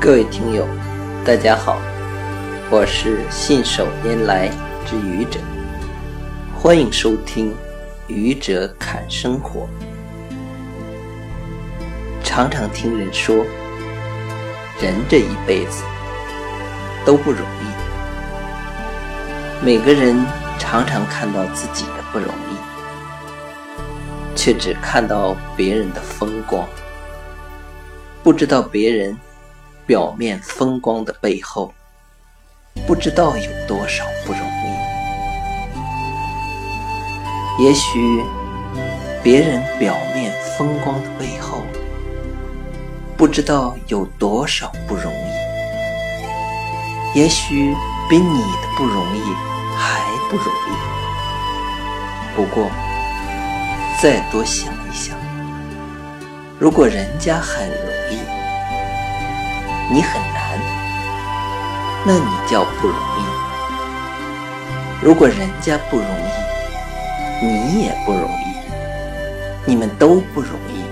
各位听友，大家好，我是信手拈来之愚者，欢迎收听《愚者侃生活》。常常听人说，人这一辈子都不容易，每个人常常看到自己的不容易，却只看到别人的风光，不知道别人。表面风光的背后，不知道有多少不容易。也许别人表面风光的背后，不知道有多少不容易。也许比你的不容易还不容易。不过，再多想一想，如果人家很容易，你很难，那你叫不容易。如果人家不容易，你也不容易，你们都不容易，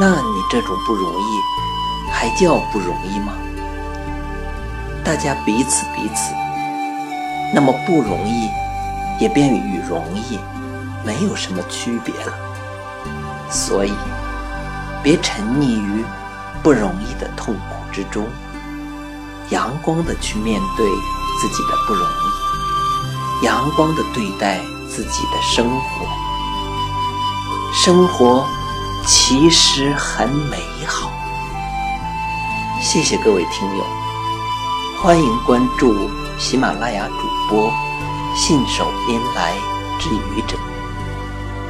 那你这种不容易还叫不容易吗？大家彼此彼此，那么不容易也便与容易没有什么区别了。所以，别沉溺于。不容易的痛苦之中，阳光的去面对自己的不容易，阳光的对待自己的生活。生活其实很美好。谢谢各位听友，欢迎关注喜马拉雅主播信手拈来之愚者，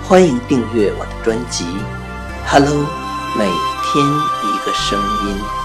欢迎订阅我的专辑。Hello，美。天一个声音。